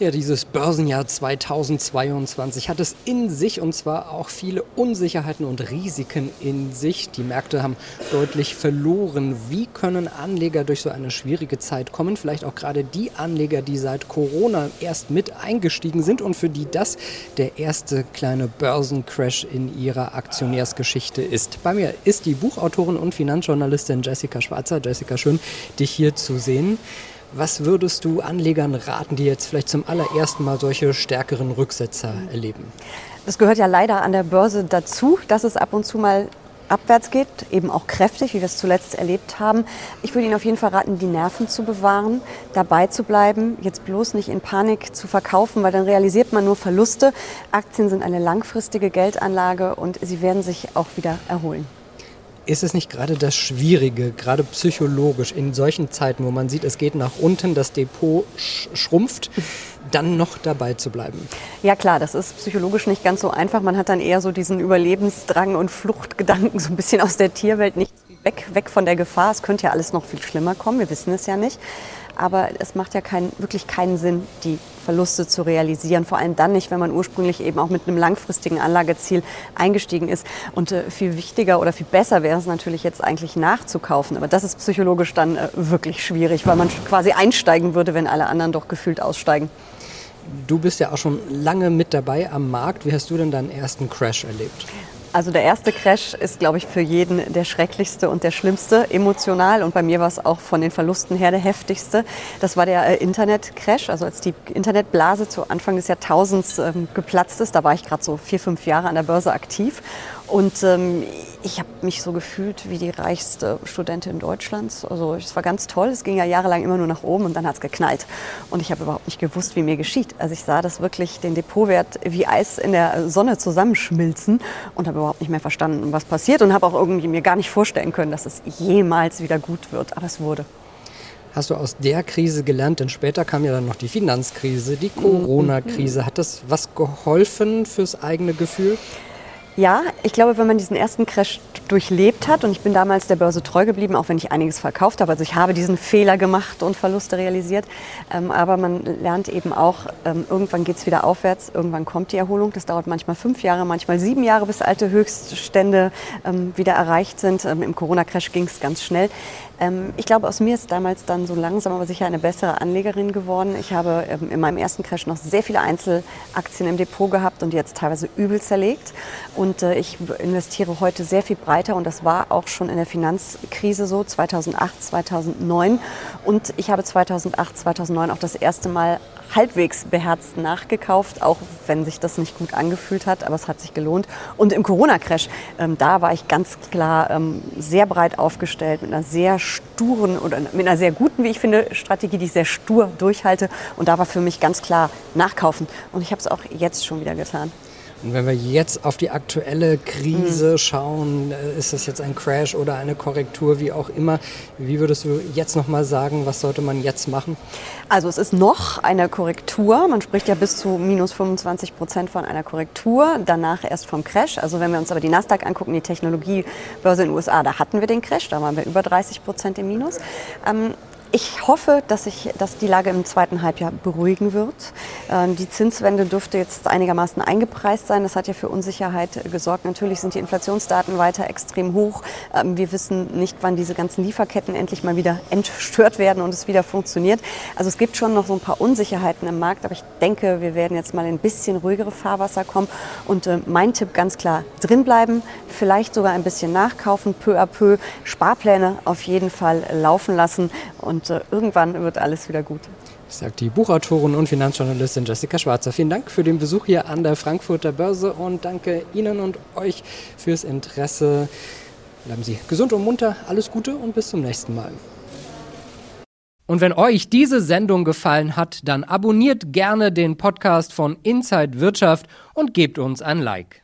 Ja, dieses Börsenjahr 2022 hat es in sich und zwar auch viele Unsicherheiten und Risiken in sich. Die Märkte haben deutlich verloren. Wie können Anleger durch so eine schwierige Zeit kommen? Vielleicht auch gerade die Anleger, die seit Corona erst mit eingestiegen sind und für die das der erste kleine Börsencrash in ihrer Aktionärsgeschichte ist. Bei mir ist die Buchautorin und Finanzjournalistin Jessica Schwarzer. Jessica, schön, dich hier zu sehen. Was würdest du Anlegern raten, die jetzt vielleicht zum allerersten Mal solche stärkeren Rücksetzer erleben? Das gehört ja leider an der Börse dazu, dass es ab und zu mal abwärts geht, eben auch kräftig, wie wir es zuletzt erlebt haben. Ich würde Ihnen auf jeden Fall raten, die Nerven zu bewahren, dabei zu bleiben, jetzt bloß nicht in Panik zu verkaufen, weil dann realisiert man nur Verluste. Aktien sind eine langfristige Geldanlage und sie werden sich auch wieder erholen. Ist es nicht gerade das Schwierige, gerade psychologisch, in solchen Zeiten, wo man sieht, es geht nach unten, das Depot schrumpft, dann noch dabei zu bleiben? Ja klar, das ist psychologisch nicht ganz so einfach. Man hat dann eher so diesen Überlebensdrang und Fluchtgedanken so ein bisschen aus der Tierwelt, nicht weg, weg von der Gefahr. Es könnte ja alles noch viel schlimmer kommen, wir wissen es ja nicht aber es macht ja kein, wirklich keinen Sinn, die Verluste zu realisieren. Vor allem dann nicht, wenn man ursprünglich eben auch mit einem langfristigen Anlageziel eingestiegen ist. Und äh, viel wichtiger oder viel besser wäre es natürlich jetzt eigentlich nachzukaufen. Aber das ist psychologisch dann äh, wirklich schwierig, weil man quasi einsteigen würde, wenn alle anderen doch gefühlt aussteigen. Du bist ja auch schon lange mit dabei am Markt. Wie hast du denn deinen ersten Crash erlebt? Also der erste Crash ist, glaube ich, für jeden der schrecklichste und der schlimmste emotional. Und bei mir war es auch von den Verlusten her der heftigste. Das war der äh, Internet-Crash, also als die Internetblase zu Anfang des Jahrtausends ähm, geplatzt ist. Da war ich gerade so vier, fünf Jahre an der Börse aktiv. Und ähm, ich habe mich so gefühlt wie die reichste Studentin Deutschlands. Also es war ganz toll. Es ging ja jahrelang immer nur nach oben und dann hat es geknallt. Und ich habe überhaupt nicht gewusst, wie mir geschieht. Also ich sah das wirklich, den Depotwert wie Eis in der Sonne zusammenschmilzen und habe überhaupt nicht mehr verstanden, was passiert und habe auch irgendwie mir gar nicht vorstellen können, dass es jemals wieder gut wird. Aber es wurde. Hast du aus der Krise gelernt? Denn später kam ja dann noch die Finanzkrise, die mhm. Corona-Krise. Hat das was geholfen fürs eigene Gefühl? Ja, ich glaube, wenn man diesen ersten Crash durchlebt hat, und ich bin damals der Börse treu geblieben, auch wenn ich einiges verkauft habe, also ich habe diesen Fehler gemacht und Verluste realisiert, ähm, aber man lernt eben auch, ähm, irgendwann geht es wieder aufwärts, irgendwann kommt die Erholung. Das dauert manchmal fünf Jahre, manchmal sieben Jahre, bis alte Höchststände ähm, wieder erreicht sind. Ähm, Im Corona-Crash ging es ganz schnell. Ähm, ich glaube, aus mir ist damals dann so langsam aber sicher eine bessere Anlegerin geworden. Ich habe ähm, in meinem ersten Crash noch sehr viele Einzelaktien im Depot gehabt und jetzt teilweise übel zerlegt. Und äh, ich investiere heute sehr viel breiter und das war auch schon in der Finanzkrise so, 2008, 2009. Und ich habe 2008, 2009 auch das erste Mal halbwegs beherzt nachgekauft, auch wenn sich das nicht gut angefühlt hat, aber es hat sich gelohnt. Und im Corona-Crash, ähm, da war ich ganz klar ähm, sehr breit aufgestellt mit einer sehr sturen oder mit einer sehr guten, wie ich finde, Strategie, die ich sehr stur durchhalte. Und da war für mich ganz klar nachkaufen. Und ich habe es auch jetzt schon wieder getan. Und wenn wir jetzt auf die aktuelle Krise mhm. schauen, äh, ist das jetzt ein Crash oder eine Korrektur, wie auch immer, wie würdest du jetzt noch mal sagen, was sollte man jetzt machen? Also es ist noch eine Korrektur. Man spricht ja bis zu minus 25 Prozent von einer Korrektur, danach erst vom Crash. Also wenn wir uns aber die Nasdaq angucken, die Technologiebörse in den USA, da hatten wir den Crash, da waren wir über 30 Prozent im Minus. Ähm, ich hoffe, dass sich dass die Lage im zweiten Halbjahr beruhigen wird. Ähm, die Zinswende dürfte jetzt einigermaßen eingepreist sein. Das hat ja für Unsicherheit gesorgt. Natürlich sind die Inflationsdaten weiter extrem hoch. Ähm, wir wissen nicht, wann diese ganzen Lieferketten endlich mal wieder entstört werden und es wieder funktioniert. Also es gibt schon noch so ein paar Unsicherheiten im Markt, aber ich denke, wir werden jetzt mal in ein bisschen ruhigere Fahrwasser kommen. Und äh, mein Tipp ganz klar, drinbleiben, vielleicht sogar ein bisschen nachkaufen, peu à peu, Sparpläne auf jeden Fall laufen lassen und und äh, irgendwann wird alles wieder gut. Sagt die Buchautorin und Finanzjournalistin Jessica Schwarzer. Vielen Dank für den Besuch hier an der Frankfurter Börse und danke Ihnen und euch fürs Interesse. Bleiben Sie gesund und munter, alles Gute und bis zum nächsten Mal. Und wenn euch diese Sendung gefallen hat, dann abonniert gerne den Podcast von Inside Wirtschaft und gebt uns ein Like.